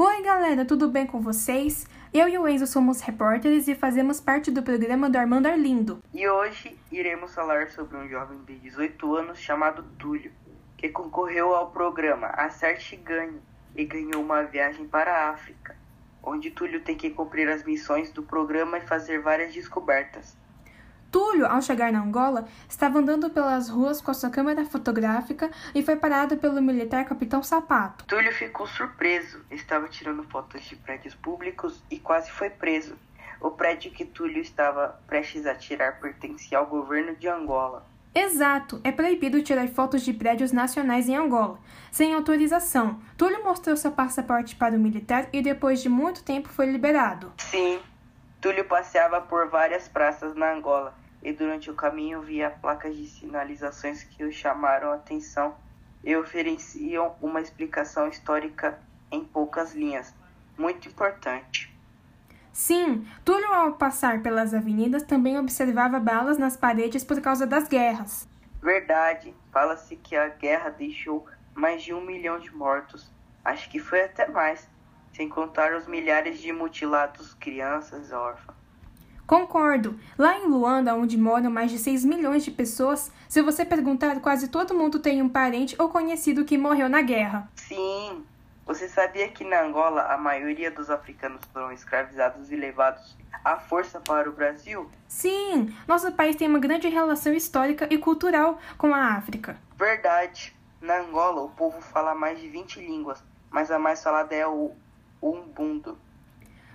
Oi, galera, tudo bem com vocês? Eu e o Enzo somos repórteres e fazemos parte do programa do Armando Arlindo. E hoje iremos falar sobre um jovem de 18 anos chamado Túlio, que concorreu ao programa Acerte e Ganhe e ganhou uma viagem para a África, onde Túlio tem que cumprir as missões do programa e fazer várias descobertas. Túlio, ao chegar na Angola, estava andando pelas ruas com a sua câmera fotográfica e foi parado pelo militar Capitão Sapato. Túlio ficou surpreso, estava tirando fotos de prédios públicos e quase foi preso. O prédio que Túlio estava prestes a tirar pertencia ao governo de Angola. Exato, é proibido tirar fotos de prédios nacionais em Angola, sem autorização. Túlio mostrou seu passaporte para o militar e depois de muito tempo foi liberado. Sim, Túlio passeava por várias praças na Angola e durante o caminho via placas de sinalizações que o chamaram a atenção e ofereciam uma explicação histórica em poucas linhas, muito importante. Sim, Túlio, ao passar pelas avenidas, também observava balas nas paredes por causa das guerras. Verdade, fala-se que a guerra deixou mais de um milhão de mortos. Acho que foi até mais sem contar os milhares de mutilados crianças órfãs. Concordo. Lá em Luanda, onde moram mais de 6 milhões de pessoas, se você perguntar, quase todo mundo tem um parente ou conhecido que morreu na guerra. Sim. Você sabia que na Angola a maioria dos africanos foram escravizados e levados à força para o Brasil? Sim, nosso país tem uma grande relação histórica e cultural com a África. Verdade. Na Angola, o povo fala mais de 20 línguas, mas a mais falada é o Umbundo.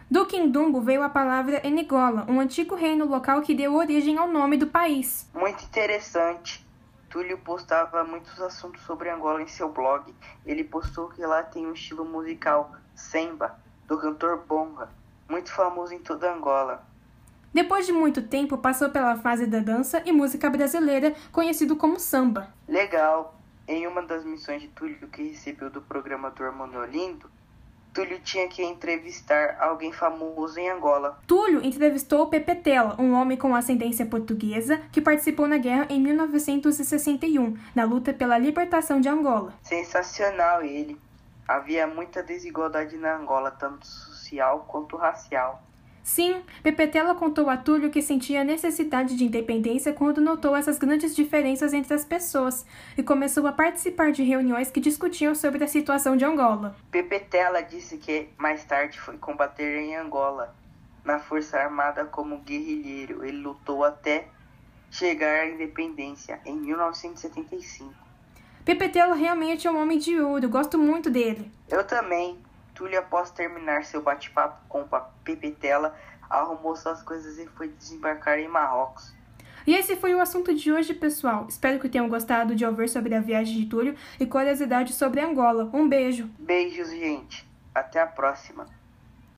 Do Quindumbo veio a palavra Enigola, um antigo reino local que deu origem ao nome do país. Muito interessante. Túlio postava muitos assuntos sobre Angola em seu blog. Ele postou que lá tem um estilo musical, semba, do cantor Bonga, muito famoso em toda Angola. Depois de muito tempo, passou pela fase da dança e música brasileira, conhecido como samba. Legal! Em uma das missões de Túlio que recebeu do programa do Armando Olindo, Túlio tinha que entrevistar alguém famoso em Angola. Túlio entrevistou Pepe Tela, um homem com ascendência portuguesa que participou na guerra em 1961, na luta pela libertação de Angola. Sensacional ele. Havia muita desigualdade na Angola, tanto social quanto racial. Sim, Pepetela contou a Túlio que sentia necessidade de independência quando notou essas grandes diferenças entre as pessoas e começou a participar de reuniões que discutiam sobre a situação de Angola. Pepetela disse que mais tarde foi combater em Angola, na Força Armada como guerrilheiro. Ele lutou até chegar à independência em 1975. Pepetela realmente é um homem de ouro, gosto muito dele. Eu também. Túlio, após terminar seu bate-papo com Pepetela, arrumou suas coisas e foi desembarcar em Marrocos. E esse foi o assunto de hoje, pessoal. Espero que tenham gostado de ouvir sobre a viagem de Túlio e curiosidades sobre Angola. Um beijo. Beijos, gente. Até a próxima.